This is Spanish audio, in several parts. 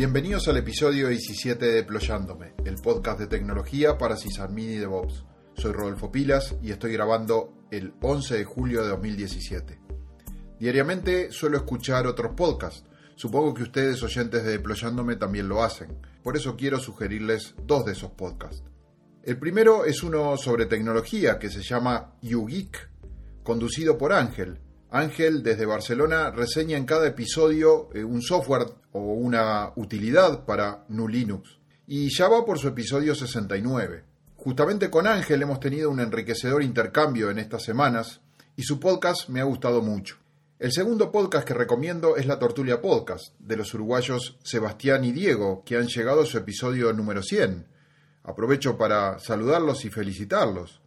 Bienvenidos al episodio 17 de Deployándome, el podcast de tecnología para sysadmin y DevOps. Soy Rodolfo Pilas y estoy grabando el 11 de julio de 2017. Diariamente suelo escuchar otros podcasts. Supongo que ustedes, oyentes de Deployándome, también lo hacen. Por eso quiero sugerirles dos de esos podcasts. El primero es uno sobre tecnología que se llama YouGeek, conducido por Ángel. Ángel desde Barcelona reseña en cada episodio eh, un software o una utilidad para GNU Linux. Y ya va por su episodio 69. Justamente con Ángel hemos tenido un enriquecedor intercambio en estas semanas y su podcast me ha gustado mucho. El segundo podcast que recomiendo es La Tortulia Podcast, de los uruguayos Sebastián y Diego, que han llegado a su episodio número 100. Aprovecho para saludarlos y felicitarlos.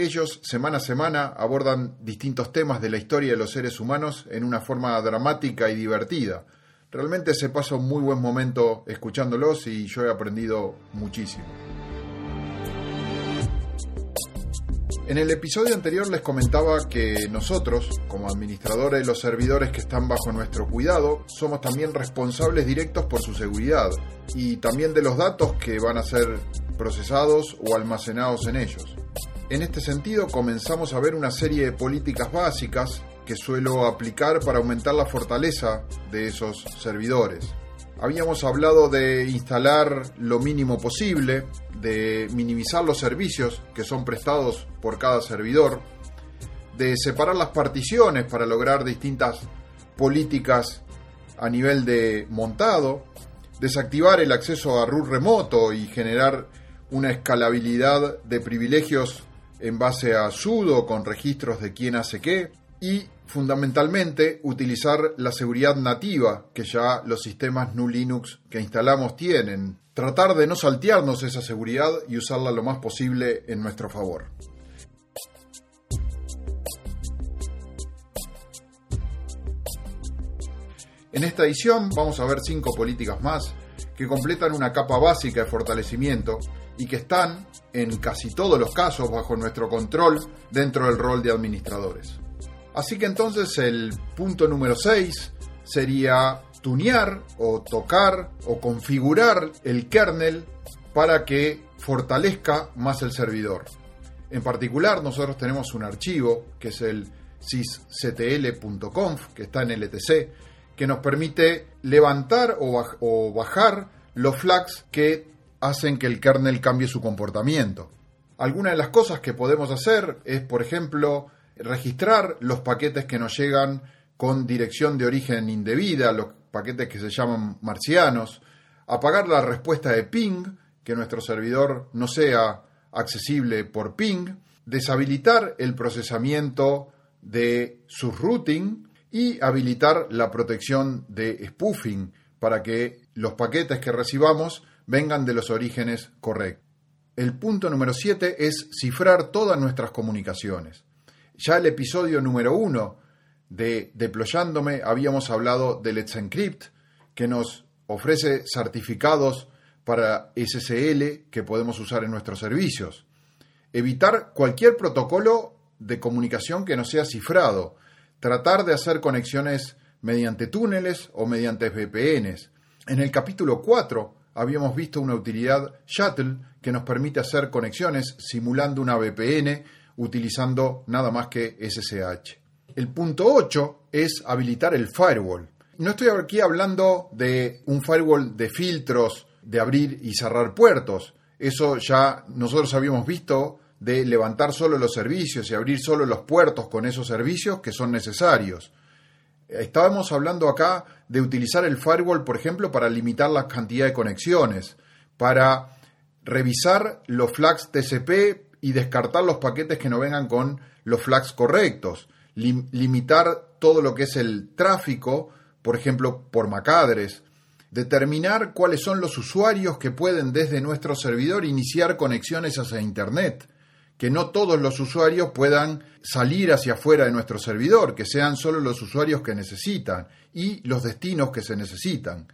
Ellos, semana a semana, abordan distintos temas de la historia de los seres humanos en una forma dramática y divertida. Realmente se pasa un muy buen momento escuchándolos y yo he aprendido muchísimo. En el episodio anterior les comentaba que nosotros, como administradores de los servidores que están bajo nuestro cuidado, somos también responsables directos por su seguridad y también de los datos que van a ser procesados o almacenados en ellos. En este sentido, comenzamos a ver una serie de políticas básicas que suelo aplicar para aumentar la fortaleza de esos servidores. Habíamos hablado de instalar lo mínimo posible, de minimizar los servicios que son prestados por cada servidor, de separar las particiones para lograr distintas políticas a nivel de montado, desactivar el acceso a root remoto y generar una escalabilidad de privilegios en base a sudo con registros de quién hace qué y fundamentalmente utilizar la seguridad nativa que ya los sistemas GNU Linux que instalamos tienen. Tratar de no saltearnos esa seguridad y usarla lo más posible en nuestro favor. En esta edición vamos a ver cinco políticas más que completan una capa básica de fortalecimiento y que están, en casi todos los casos, bajo nuestro control dentro del rol de administradores. Así que entonces el punto número 6 sería tunear o tocar o configurar el kernel para que fortalezca más el servidor. En particular, nosotros tenemos un archivo que es el sysctl.conf, que está en LTC, que nos permite levantar o, bajar los flags que hacen que el kernel cambie su comportamiento. Algunas de las cosas que podemos hacer es, por ejemplo, registrar los paquetes que nos llegan con dirección de origen indebida, los paquetes que se llaman marcianos, apagar la respuesta de ping, que nuestro servidor no sea accesible por ping, deshabilitar el procesamiento de su routing y habilitar la protección de spoofing para que los paquetes que recibamos vengan de los orígenes correctos. El punto número 7 es cifrar todas nuestras comunicaciones. Ya el episodio número uno de Deployándome habíamos hablado del Let's Encrypt, que nos ofrece certificados para SSL que podemos usar en nuestros servicios. Evitar cualquier protocolo de comunicación que no sea cifrado. Tratar de hacer conexiones mediante túneles o mediante VPNs. En el capítulo 4 habíamos visto una utilidad Shuttle que nos permite hacer conexiones simulando una VPN utilizando nada más que SSH. El punto 8 es habilitar el firewall. No estoy aquí hablando de un firewall de filtros, de abrir y cerrar puertos. Eso ya nosotros habíamos visto de levantar solo los servicios y abrir solo los puertos con esos servicios que son necesarios. Estábamos hablando acá de utilizar el firewall, por ejemplo, para limitar la cantidad de conexiones, para revisar los flags TCP y descartar los paquetes que no vengan con los flags correctos, limitar todo lo que es el tráfico, por ejemplo, por MACadres, determinar cuáles son los usuarios que pueden desde nuestro servidor iniciar conexiones hacia Internet, que no todos los usuarios puedan salir hacia afuera de nuestro servidor, que sean solo los usuarios que necesitan y los destinos que se necesitan.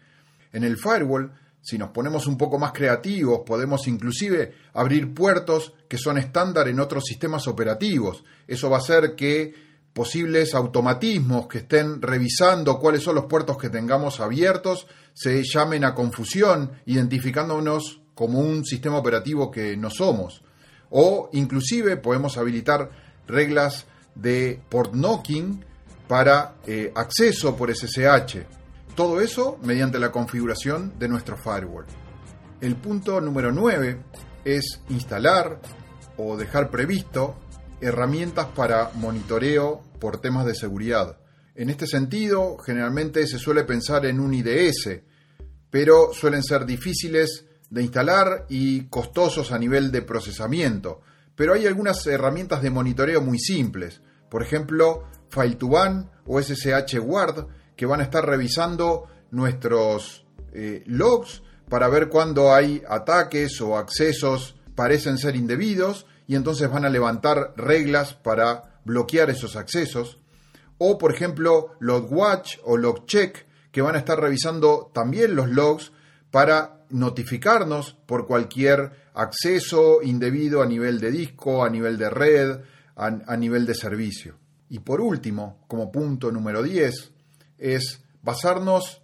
En el firewall si nos ponemos un poco más creativos, podemos inclusive abrir puertos que son estándar en otros sistemas operativos. Eso va a hacer que posibles automatismos que estén revisando cuáles son los puertos que tengamos abiertos se llamen a confusión, identificándonos como un sistema operativo que no somos. O inclusive podemos habilitar reglas de port knocking para eh, acceso por SSH. Todo eso mediante la configuración de nuestro firewall. El punto número 9 es instalar o dejar previsto herramientas para monitoreo por temas de seguridad. En este sentido, generalmente se suele pensar en un IDS, pero suelen ser difíciles de instalar y costosos a nivel de procesamiento. Pero hay algunas herramientas de monitoreo muy simples, por ejemplo, File2Ban o SSH Guard, que van a estar revisando nuestros eh, logs para ver cuándo hay ataques o accesos parecen ser indebidos y entonces van a levantar reglas para bloquear esos accesos. O, por ejemplo, LogWatch o LogCheck, que van a estar revisando también los logs para notificarnos por cualquier acceso indebido a nivel de disco, a nivel de red, a, nivel de servicio. Y por último, como punto número 10, es basarnos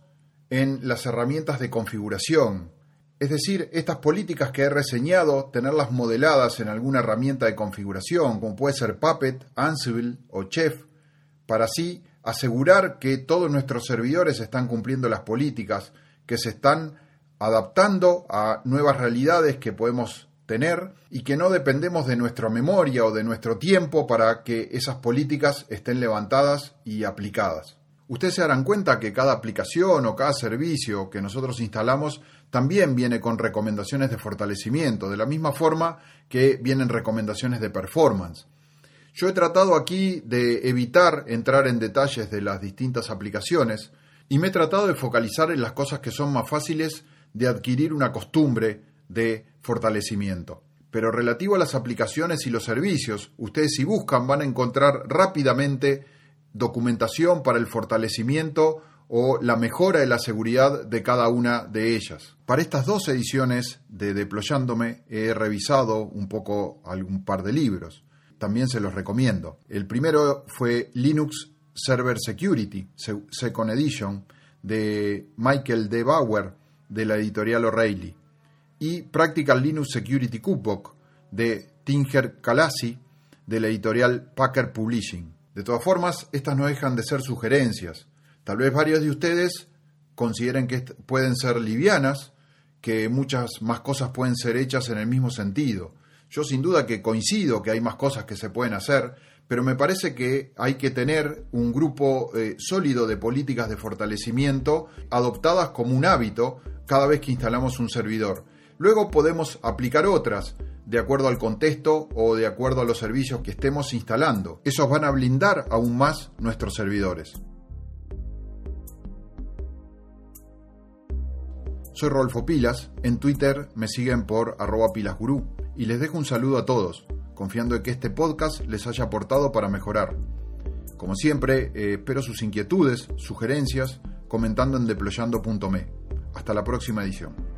en las herramientas de configuración, es decir, estas políticas que he reseñado, tenerlas modeladas en alguna herramienta de configuración, como puede ser Puppet, Ansible o Chef, para así asegurar que todos nuestros servidores están cumpliendo las políticas, que se están adaptando a nuevas realidades que podemos tener y que no dependemos de nuestra memoria o de nuestro tiempo para que esas políticas estén levantadas y aplicadas. Ustedes se darán cuenta que cada aplicación o cada servicio que nosotros instalamos también viene con recomendaciones de fortalecimiento, de la misma forma que vienen recomendaciones de performance. Yo he tratado aquí de evitar entrar en detalles de las distintas aplicaciones y me he tratado de focalizar en las cosas que son más fáciles de adquirir una costumbre de fortalecimiento. Pero relativo a las aplicaciones y los servicios, ustedes si buscan van a encontrar rápidamente documentación para el fortalecimiento o la mejora de la seguridad de cada una de ellas. Para estas dos ediciones de Deployándome he revisado un poco algún par de libros. También se los recomiendo. El primero fue Linux Server Security, Second Edition, de Michael D. Bauer, de la editorial O'Reilly, y Practical Linux Security Cookbook, de Tinger Kalasi, de la editorial Packer Publishing. De todas formas, estas no dejan de ser sugerencias. Tal vez varios de ustedes consideren que pueden ser livianas, que muchas más cosas pueden ser hechas en el mismo sentido. Yo sin duda que coincido que hay más cosas que se pueden hacer, pero me parece que hay que tener un grupo eh, sólido de políticas de fortalecimiento adoptadas como un hábito cada vez que instalamos un servidor. Luego podemos aplicar otras, de acuerdo al contexto o de acuerdo a los servicios que estemos instalando. Esos van a blindar aún más nuestros servidores. Soy Rolfo Pilas, en Twitter me siguen por arroba pilasgurú y les dejo un saludo a todos, confiando en que este podcast les haya aportado para mejorar. Como siempre, eh, espero sus inquietudes, sugerencias, comentando en deployando.me. Hasta la próxima edición.